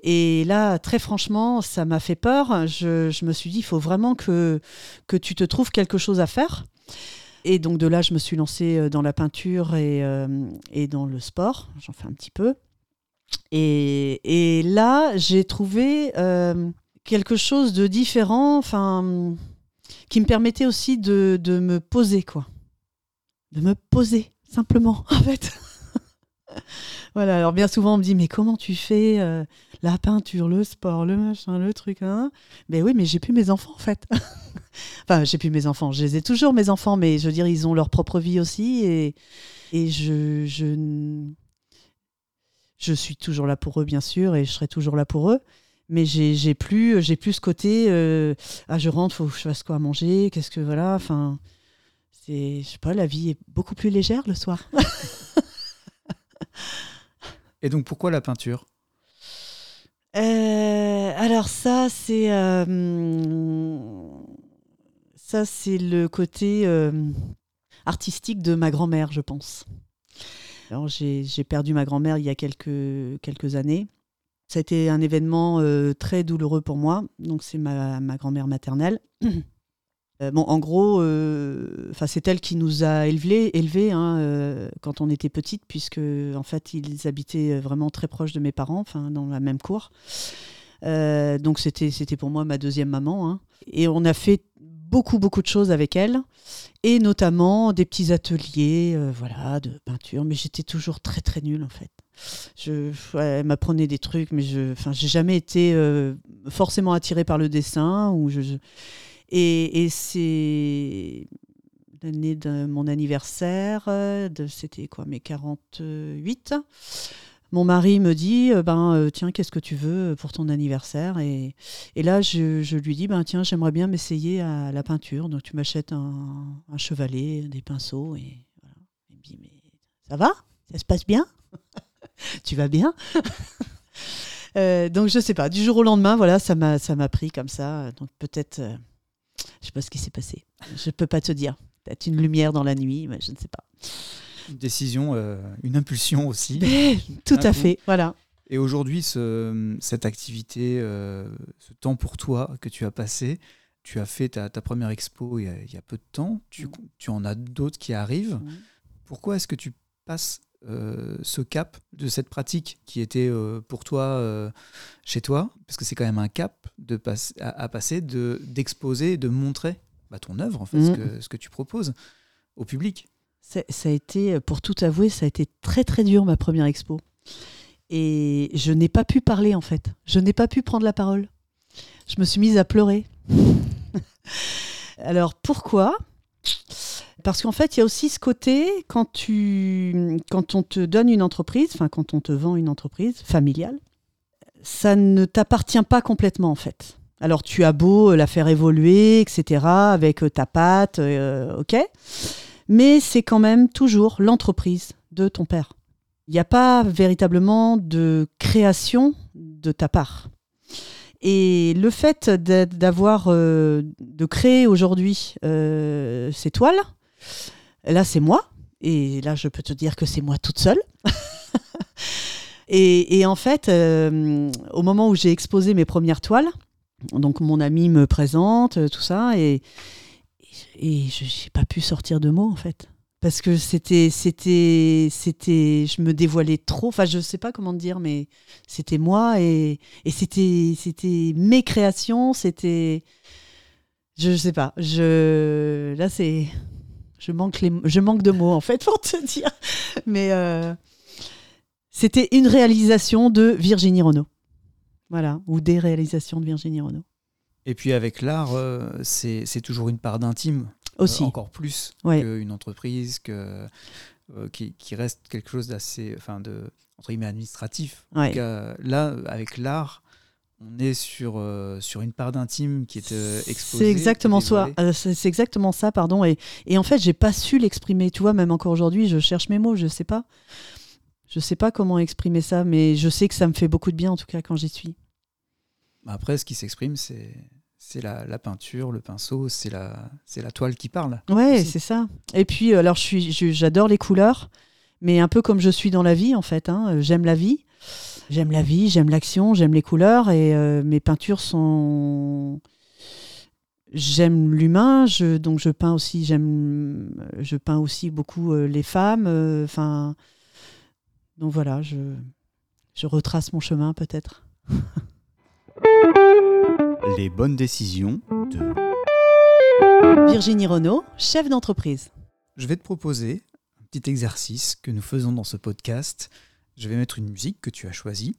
Et là, très franchement, ça m'a fait peur. Je, je me suis dit, il faut vraiment que, que tu te trouves quelque chose à faire. Et donc de là, je me suis lancée euh, dans la peinture et, euh, et dans le sport. J'en fais un petit peu. Et, et là, j'ai trouvé euh, quelque chose de différent, enfin, qui me permettait aussi de, de me poser, quoi. De me poser, simplement, en fait. voilà, alors bien souvent, on me dit, mais comment tu fais la peinture, le sport, le machin, le truc hein Ben oui, mais j'ai plus mes enfants, en fait. enfin, j'ai plus mes enfants. Je les ai toujours, mes enfants, mais je veux dire, ils ont leur propre vie aussi. Et, et je, je, je suis toujours là pour eux, bien sûr, et je serai toujours là pour eux. Mais j'ai plus, j'ai plus ce côté, euh, ah, je rentre, faut que je fasse quoi à manger, qu'est-ce que, voilà, enfin, c'est, je sais pas, la vie est beaucoup plus légère le soir. Et donc pourquoi la peinture? Alors ça, c'est euh, ça, c'est le côté euh, artistique de ma grand-mère, je pense. Alors j'ai perdu ma grand-mère il y a quelques quelques années. Ça a été un événement euh, très douloureux pour moi. Donc c'est ma, ma grand-mère maternelle. Euh, bon, en gros, euh, c'est elle qui nous a élevés, hein, euh, quand on était petite, puisque en fait ils habitaient vraiment très proches de mes parents, dans la même cour. Euh, donc c'était c'était pour moi ma deuxième maman. hein. Et on a fait beaucoup beaucoup de choses avec elle, et notamment des petits ateliers, euh, voilà, de peinture. Mais j'étais toujours très très nulle en fait. Je, elle m'apprenait des trucs, mais je, j'ai jamais été euh, forcément attirée par le dessin ou je- et, c'est l'année de mon anniversaire, de- c'était quoi, mes 48. Mon mari me dit, euh, ben euh, tiens, qu'est-ce que tu veux pour ton anniversaire? Et, là, je, lui dis, ben tiens, j'aimerais bien m'essayer à la peinture. Donc tu m'achètes un, chevalet, des pinceaux et voilà. Il me dit, mais ça va? Ça se passe bien? Tu vas bien? Euh, donc je sais pas, du jour au lendemain, voilà, ça m'a ça m'a pris comme ça. Donc peut-être, je sais pas ce qui s'est passé. Je peux pas te dire. Peut-être une lumière dans la nuit, mais je ne sais pas. Une décision, euh, une impulsion aussi. Tout à coup. fait, voilà. Et aujourd'hui, ce- cette activité, euh, ce temps pour toi que tu as passé, tu as fait ta, ta première expo il y, a, il y a peu de temps, tu, tu en as d'autres qui arrivent. Mhm. Pourquoi est-ce que tu passes euh, ce cap de cette pratique qui était euh, pour toi euh, chez toi Parce que c'est quand même un cap de à, à passer, de- d'exposer, de montrer bah, ton œuvre, en fait, ce, que, ce que tu proposes au public. Ça a été, pour tout avouer, ça a été très très dur ma première expo. Et je n'ai pas pu parler en fait. Je n'ai pas pu prendre la parole. Je me suis mise à pleurer. Alors pourquoi? Parce qu'en fait, il y a aussi ce côté quand tu, quand on te donne une entreprise, enfin quand on te vend une entreprise familiale, ça ne t'appartient pas complètement en fait. Alors tu as beau la faire évoluer, etc., avec euh, ta patte, euh, ok, mais c'est quand même toujours l'entreprise de ton père. il n'y a pas véritablement de création de ta part. Et le fait d'avoir, euh, de créer aujourd'hui euh, ces toiles, là c'est moi, et là je peux te dire que c'est moi toute seule. et, en fait, euh, au moment où j'ai exposé mes premières toiles, donc mon ami me présente, tout ça, et, et je n'ai pas pu sortir de mots en fait. Parce que c'était c'était c'était je me dévoilais trop. Enfin je sais pas comment dire mais c'était moi et, et c'était c'était mes créations c'était je sais pas. Je là c'est je manque les je manque de mots en fait pour te dire mais euh, c'était une réalisation de Virginie Renault voilà ou des réalisations de Virginie Renault et puis avec l'art, euh, c'est toujours une part d'intime. Aussi. Euh, encore plus qu'une entreprise, que, euh, qui, qui, reste quelque chose d'assez, enfin, de, entre guillemets, administratif. là, avec l'art, on est sur, sur une part d'intime qui est exposée. C'est exactement ça. c'est exactement ça, pardon. Et, et en fait, j'ai pas su l'exprimer. Tu vois, même encore aujourd'hui, je cherche mes mots, je sais pas. Je sais pas comment exprimer ça, mais je sais que ça me fait beaucoup de bien, en tout cas, quand j'y suis. Après, ce qui s'exprime, c'est c'est la, peinture, le pinceau, c'est la, c'est la toile qui parle. Ouais, c'est ça. Et puis, euh, alors, je suis, j'adore les couleurs, mais un peu comme je suis dans la vie, en fait. Hein. J'aime la vie. J'aime la vie, j'aime l'action, j'aime les couleurs, et euh, mes peintures sont. J'aime l'humain, je, donc je peins aussi, j'aime, je peins aussi beaucoup euh, les femmes. Enfin, donc voilà, je, je retrace mon chemin peut-être. Les bonnes décisions de Virginie Renault, chef d'entreprise. Je vais te proposer un petit exercice que nous faisons dans ce podcast. Je vais mettre une musique que tu as choisie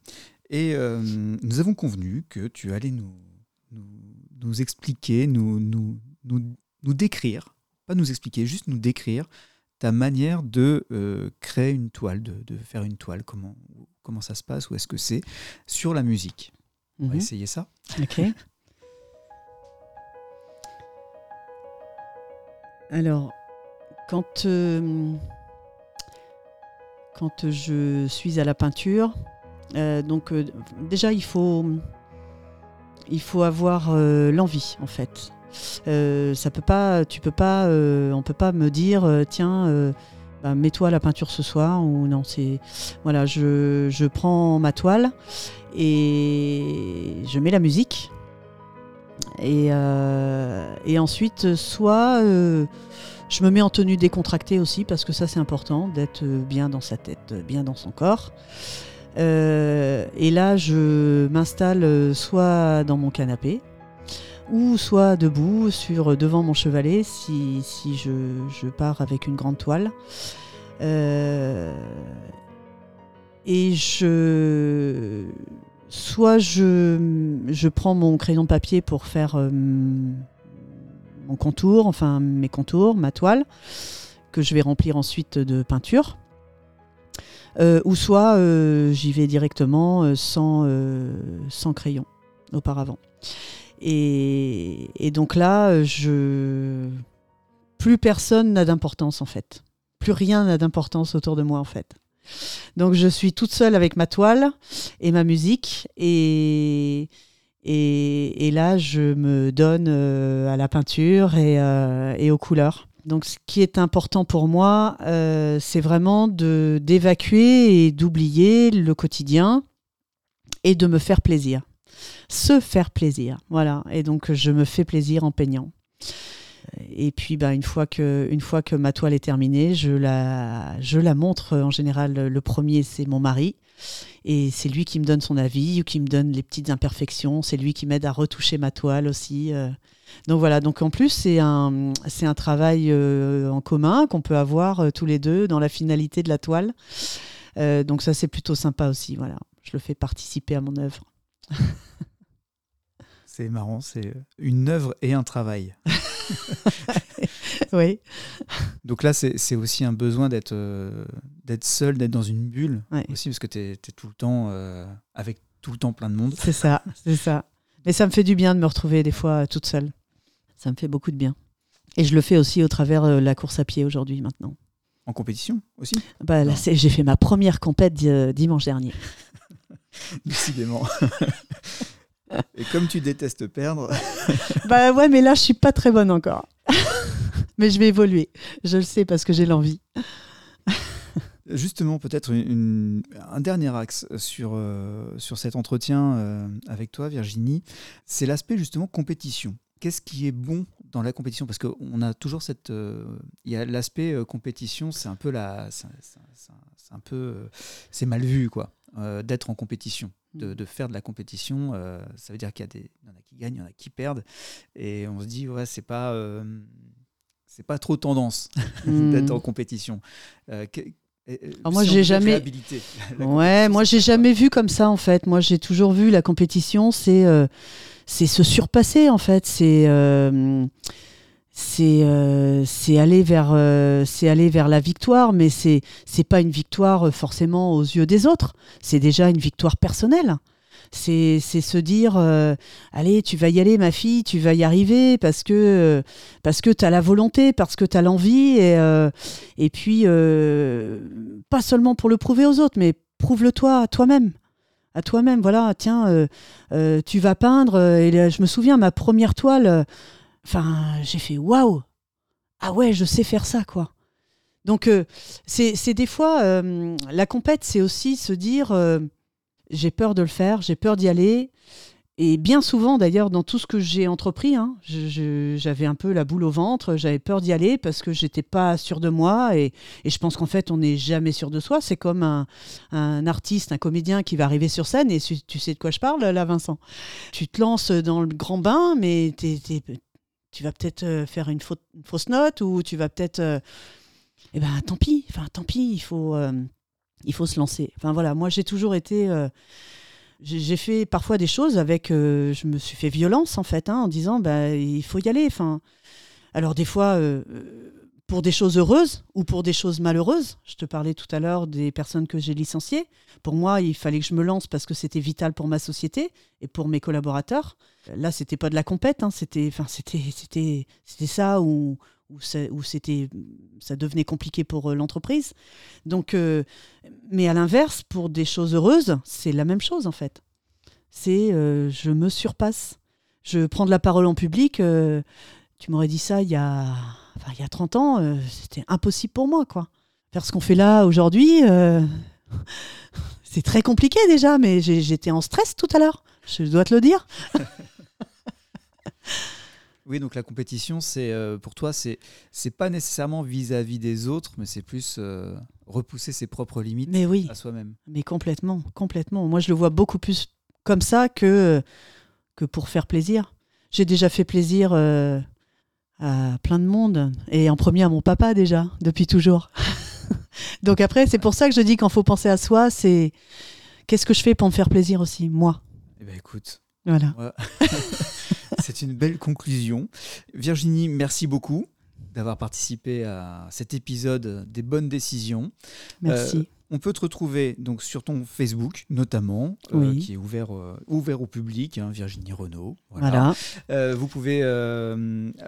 et euh, nous avons convenu que tu allais nous, nous, expliquer, nous, nous, nous, décrire, pas nous expliquer, juste nous décrire ta manière de euh, créer une toile, de, de, faire une toile, comment, comment ça se passe, où est-ce que c'est, sur la musique. On va mhm. essayer ça. Ok. Alors, quand, euh, quand je suis à la peinture, euh, donc euh, déjà il faut, il faut avoir l'envie en fait. ça peut pas, tu peux pas, on peut pas me dire tiens. Bah, mets-toi la peinture ce soir ou non c'est voilà je, je prends ma toile et je mets la musique euh, et, ensuite, soit euh, je me mets en tenue décontractée aussi, parce que ça c'est important, d'être bien dans sa tête, bien dans son corps. Euh, et là, je m'installe soit dans mon canapé, ou soit debout sur, devant mon chevalet si, je, pars avec une grande toile. et je, soit je, je, prends mon crayon papier pour faire euh, mon contour, enfin mes contours, ma toile, que je vais remplir ensuite de peinture. Euh, ou soit euh, j'y vais directement sans, sans crayon auparavant. Et, et, donc là, je... plus personne n'a d'importance en fait. Plus rien n'a d'importance autour de moi en fait. Donc je suis toute seule avec ma toile et ma musique et, et, là je me donne euh, à la peinture euh, et, aux couleurs. Donc ce qui est important pour moi, euh, c'est vraiment d'évacuer et d'oublier le quotidien et de me faire plaisir. Se faire plaisir, voilà. Et donc je me fais plaisir en peignant. Et puis, bah, une, fois que, une fois que ma toile est terminée, je la, je la montre. En général, le premier, c'est mon mari. Et c'est lui qui me donne son avis ou qui me donne les petites imperfections. C'est lui qui m'aide à retoucher ma toile aussi. Euh. Donc voilà, donc en plus, c'est un, c'est un travail euh, en commun qu'on peut avoir euh, tous les deux dans la finalité de la toile. donc ça, c'est plutôt sympa aussi. Voilà, je le fais participer à mon œuvre. c'est marrant, c'est une œuvre et un travail. oui. Donc là, c'est aussi un besoin d'être euh, d'être seul, d'être dans une bulle aussi, parce que tu es, tout le temps euh, avec tout le temps plein de monde. C'est ça, c'est ça. Mais ça me fait du bien de me retrouver des fois toute seule. Ça me fait beaucoup de bien. Et je le fais aussi au travers de la course à pied aujourd'hui maintenant. En compétition aussi? Bah, là, J'ai fait ma première compète dimanche dernier. Décidément. Et comme tu détestes perdre. bah ouais, mais là, je suis pas très bonne encore. mais je vais évoluer. Je le sais parce que j'ai l'envie. Justement, peut-être un dernier axe sur, euh, sur cet entretien euh, avec toi, Virginie, c'est l'aspect justement compétition. Qu'est-ce qui est bon dans la compétition? Parce qu'on a toujours cette. Euh, il y a l'aspect compétition, c'est un peu la. C'est un peu. C'est mal vu, quoi, d'être en compétition. De, de, faire de la compétition, ça veut dire qu'il y, a des, y en a qui gagnent, il y en a qui perdent. Et on se dit, ouais, c'est pas c'est pas trop tendance d'être en compétition. Alors moi j'ai jamais ouais moi j'ai jamais vu comme ça en fait moi j'ai toujours vu la compétition c'est euh, c'est se surpasser en fait c'est euh, c'est euh, c'est aller vers c'est aller vers la victoire mais c'est c'est pas une victoire forcément aux yeux des autres c'est déjà une victoire personnelle c'est se dire euh, allez, tu vas y aller, ma fille, tu vas y arriver parce que, euh, parce que tu as la volonté, parce que tu as l'envie. Et, euh, et puis, pas seulement pour le prouver aux autres, mais prouve-le toi à toi-même. À toi-même, voilà, tiens, tu vas peindre. Et je me souviens, ma première toile, enfin, j'ai fait waouh! Ah ouais, je sais faire ça, quoi. Donc, c'est des fois, la compète, c'est aussi se dire j'ai peur de le faire, j'ai peur d'y aller. Et bien souvent, d'ailleurs, dans tout ce que j'ai entrepris, hein, j'avais un peu la boule au ventre, j'avais peur d'y aller parce que j'étais pas sûr de moi. Et, je pense qu'en fait, on n'est jamais sûr de soi. C'est comme un, artiste, un comédien qui va arriver sur scène. Et tu sais de quoi je parle, là, Vincent? Tu te lances dans le grand bain, mais tu vas peut-être euh, faire une, fausse note ou tu vas peut-être. Euh, eh ben, tant pis. Enfin, tant pis. Il faut. Euh, il faut se lancer. Enfin voilà, moi j'ai toujours été. J'ai fait parfois des choses avec. Je me suis fait violence en fait, hein, en disant bah, il faut y aller. Enfin, alors des fois, pour des choses heureuses ou pour des choses malheureuses. Je te parlais tout à l'heure des personnes que j'ai licenciées. Pour moi, il fallait que je me lance parce que c'était vital pour ma société et pour mes collaborateurs. Là, c'était pas de la compète, hein, c'était, enfin, c'était, c'était, c'était ça où, c'était, ça devenait compliqué pour euh, l'entreprise. Donc, euh, mais à l'inverse, pour des choses heureuses, c'est la même chose en fait. C'est euh, je me surpasse. Je prends de la parole en public. tu m'aurais dit ça il y a, enfin, il y a 30 ans, c'était impossible pour moi. quoi. Faire ce qu'on fait là aujourd'hui, c'est très compliqué déjà, mais j'étais en stress tout à l'heure. Je dois te le dire. Oui, donc la compétition, c'est euh, pour toi, c'est c'est pas nécessairement vis-à-vis des autres, mais c'est plus euh, repousser ses propres limites mais oui, à soi-même. Mais complètement, complètement. Moi, je le vois beaucoup plus comme ça que que pour faire plaisir. J'ai déjà fait plaisir euh, à plein de monde et en premier à mon papa déjà depuis toujours. donc après, c'est pour ça que je dis qu'il faut penser à soi, c'est qu'est-ce que je fais pour me faire plaisir aussi, moi? Eh ben écoute. Voilà. C'est une belle conclusion. Virginie, merci beaucoup d'avoir participé à cet épisode des bonnes décisions. Merci. Euh, on peut te retrouver donc sur ton Facebook notamment, euh, qui est ouvert, euh, ouvert au public, hein, Virginie Renault. Voilà. vous pouvez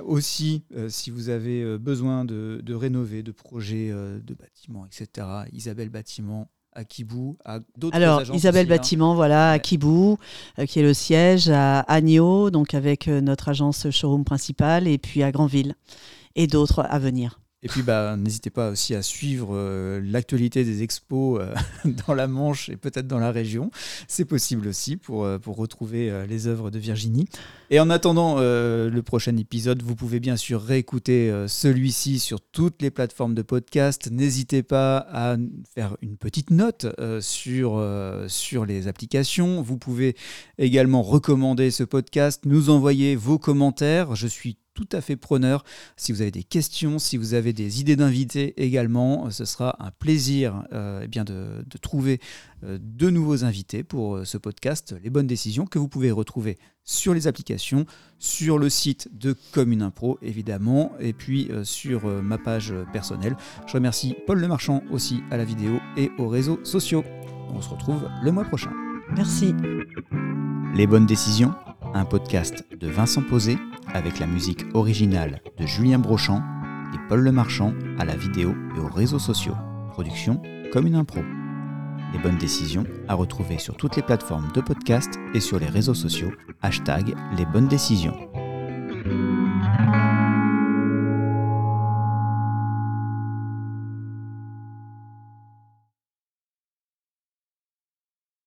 aussi, si vous avez besoin de, de rénover, de projets de bâtiments, etc., Isabelle Bâtiment à Kibou, à d'autres Alors, Isabelle hein. Bâtiment, voilà, à Kibou, euh, qui est le siège, à Agneau, donc avec euh, notre agence showroom principale, et puis à Granville, et d'autres à venir. Et puis, bah, n'hésitez pas aussi à suivre euh, l'actualité des expos euh, dans la Manche et peut-être dans la région. C'est possible aussi pour, euh, pour retrouver les œuvres de Virginie. Et en attendant le prochain épisode, vous pouvez bien sûr réécouter celui-ci sur toutes les plateformes de podcast. N'hésitez pas à faire une petite note sur, sur les applications. Vous pouvez également recommander ce podcast, nous envoyer vos commentaires. Je suis tout à fait preneur. Si vous avez des questions, si vous avez des idées d'invités également, euh, ce sera un plaisir euh, eh bien de, trouver euh, de nouveaux invités pour ce podcast Les bonnes décisions que vous pouvez retrouver sur les applications, sur le site de Commune Impro évidemment, et puis sur ma page personnelle. Je remercie Paul Lemarchand aussi à la vidéo et aux réseaux sociaux. On se retrouve le mois prochain. Merci. Les bonnes décisions, un podcast de Vincent Posé avec la musique originale de Julien Brochant, et Paul Lemarchand à la vidéo et aux réseaux sociaux. Production comme une impro. Les bonnes décisions à retrouver sur toutes les plateformes de podcast et sur les réseaux sociaux. Hashtag les bonnes décisions.